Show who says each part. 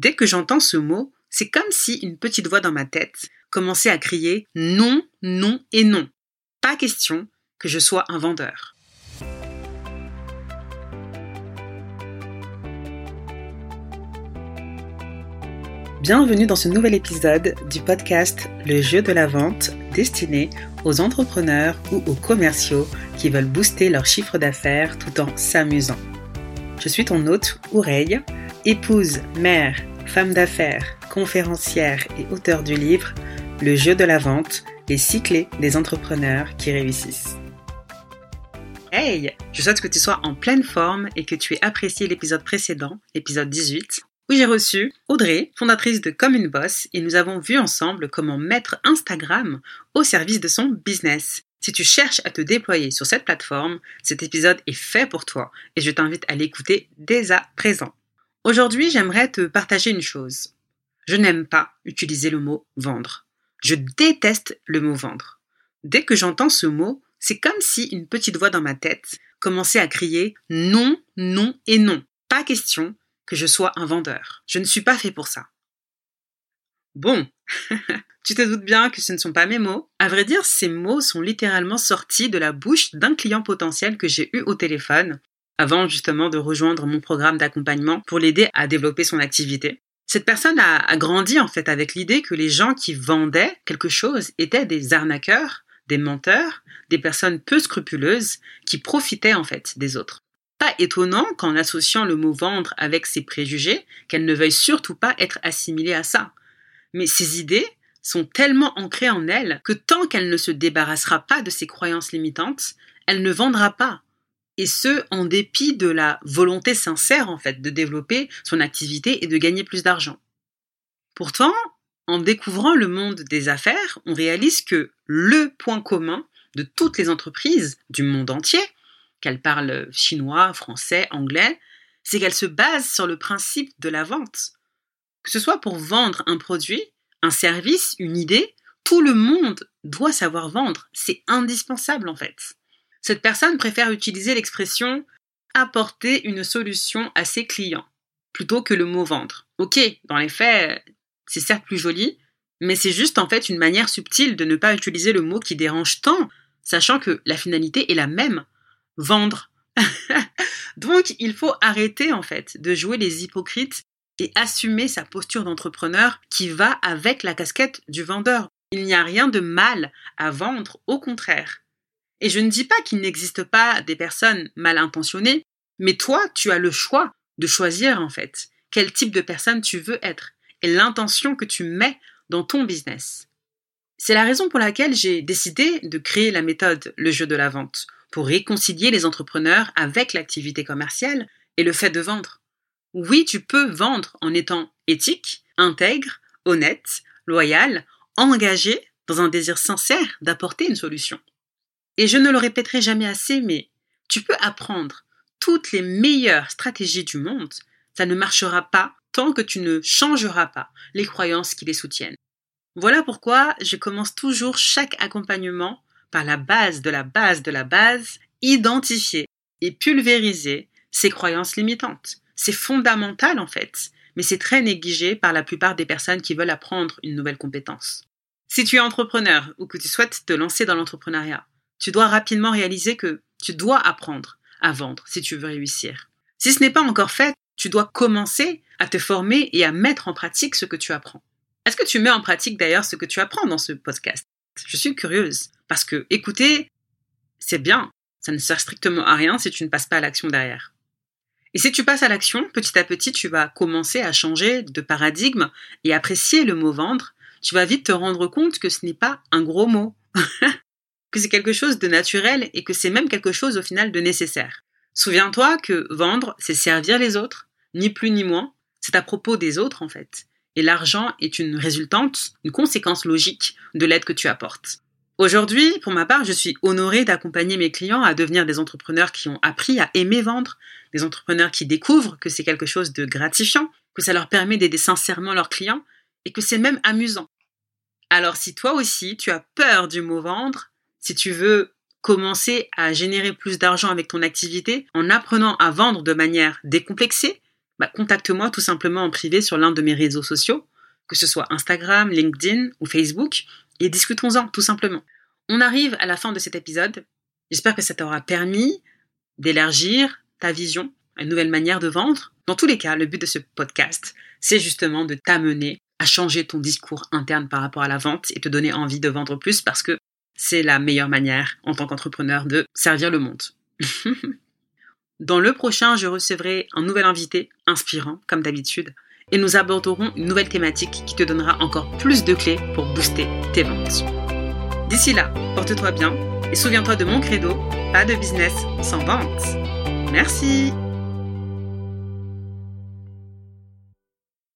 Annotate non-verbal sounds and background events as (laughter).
Speaker 1: Dès que j'entends ce mot, c'est comme si une petite voix dans ma tête commençait à crier non, non et non. Pas question que je sois un vendeur. Bienvenue dans ce nouvel épisode du podcast Le jeu de la vente destiné aux entrepreneurs ou aux commerciaux qui veulent booster leur chiffre d'affaires tout en s'amusant. Je suis ton hôte, Oureille, épouse, mère, femme d'affaires, conférencière et auteur du livre Le jeu de la vente, les six clés des entrepreneurs qui réussissent. Hey, je souhaite que tu sois en pleine forme et que tu aies apprécié l'épisode précédent, l'épisode 18, où j'ai reçu Audrey, fondatrice de Comme une Boss, et nous avons vu ensemble comment mettre Instagram au service de son business. Si tu cherches à te déployer sur cette plateforme, cet épisode est fait pour toi et je t'invite à l'écouter dès à présent. Aujourd'hui, j'aimerais te partager une chose. Je n'aime pas utiliser le mot vendre. Je déteste le mot vendre. Dès que j'entends ce mot, c'est comme si une petite voix dans ma tête commençait à crier non, non et non. Pas question que je sois un vendeur. Je ne suis pas fait pour ça. Bon, (laughs) tu te doutes bien que ce ne sont pas mes mots. À vrai dire, ces mots sont littéralement sortis de la bouche d'un client potentiel que j'ai eu au téléphone avant justement de rejoindre mon programme d'accompagnement pour l'aider à développer son activité. Cette personne a, grandi en fait avec l'idée que les gens qui vendaient quelque chose étaient des arnaqueurs, des menteurs, des personnes peu scrupuleuses qui profitaient en fait des autres. Pas étonnant qu'en associant le mot vendre avec ses préjugés, qu'elle ne veuille surtout pas être assimilée à ça. Mais ces idées sont tellement ancrées en elle que tant qu'elle ne se débarrassera pas de ses croyances limitantes, elle ne vendra pas, et ce, en dépit de la volonté sincère, en fait, de développer son activité et de gagner plus d'argent. Pourtant, en découvrant le monde des affaires, on réalise que le point commun de toutes les entreprises du monde entier, qu'elles parlent chinois, français, anglais, c'est qu'elles se basent sur le principe de la vente. Que ce soit pour vendre un produit, un service, une idée, tout le monde doit savoir vendre. C'est indispensable en fait. Cette personne préfère utiliser l'expression apporter une solution à ses clients plutôt que le mot vendre. Ok, dans les faits, c'est certes plus joli, mais c'est juste en fait une manière subtile de ne pas utiliser le mot qui dérange tant, sachant que la finalité est la même, vendre. (laughs) Donc il faut arrêter en fait de jouer les hypocrites et assumer sa posture d'entrepreneur qui va avec la casquette du vendeur. Il n'y a rien de mal à vendre, au contraire. Et je ne dis pas qu'il n'existe pas des personnes mal intentionnées, mais toi, tu as le choix de choisir en fait quel type de personne tu veux être et l'intention que tu mets dans ton business. C'est la raison pour laquelle j'ai décidé de créer la méthode Le jeu de la vente pour réconcilier les entrepreneurs avec l'activité commerciale et le fait de vendre. Oui, tu peux vendre en étant éthique, intègre, honnête, loyal, engagé dans un désir sincère d'apporter une solution. Et je ne le répéterai jamais assez, mais tu peux apprendre toutes les meilleures stratégies du monde, ça ne marchera pas tant que tu ne changeras pas les croyances qui les soutiennent. Voilà pourquoi je commence toujours chaque accompagnement par la base de la base de la base, identifier et pulvériser ces croyances limitantes. C'est fondamental en fait, mais c'est très négligé par la plupart des personnes qui veulent apprendre une nouvelle compétence. Si tu es entrepreneur ou que tu souhaites te lancer dans l'entrepreneuriat, tu dois rapidement réaliser que tu dois apprendre à vendre si tu veux réussir. Si ce n'est pas encore fait, tu dois commencer à te former et à mettre en pratique ce que tu apprends. Est-ce que tu mets en pratique d'ailleurs ce que tu apprends dans ce podcast? Je suis curieuse parce que écouter, c'est bien, ça ne sert strictement à rien si tu ne passes pas à l'action derrière. Et si tu passes à l'action, petit à petit, tu vas commencer à changer de paradigme et apprécier le mot vendre. Tu vas vite te rendre compte que ce n'est pas un gros mot. (laughs) que c'est quelque chose de naturel et que c'est même quelque chose au final de nécessaire. Souviens-toi que vendre, c'est servir les autres, ni plus ni moins, c'est à propos des autres en fait. Et l'argent est une résultante, une conséquence logique de l'aide que tu apportes. Aujourd'hui, pour ma part, je suis honorée d'accompagner mes clients à devenir des entrepreneurs qui ont appris à aimer vendre, des entrepreneurs qui découvrent que c'est quelque chose de gratifiant, que ça leur permet d'aider sincèrement leurs clients et que c'est même amusant. Alors si toi aussi tu as peur du mot vendre, si tu veux commencer à générer plus d'argent avec ton activité en apprenant à vendre de manière décomplexée, bah, contacte-moi tout simplement en privé sur l'un de mes réseaux sociaux, que ce soit Instagram, LinkedIn ou Facebook, et discutons-en tout simplement. On arrive à la fin de cet épisode. J'espère que ça t'aura permis d'élargir ta vision une nouvelle manière de vendre. Dans tous les cas, le but de ce podcast, c'est justement de t'amener à changer ton discours interne par rapport à la vente et te donner envie de vendre plus parce que c'est la meilleure manière en tant qu'entrepreneur de servir le monde. (laughs) Dans le prochain, je recevrai un nouvel invité inspirant, comme d'habitude, et nous aborderons une nouvelle thématique qui te donnera encore plus de clés pour booster tes ventes. D'ici là, porte-toi bien et souviens-toi de mon credo, pas de business sans vente. Merci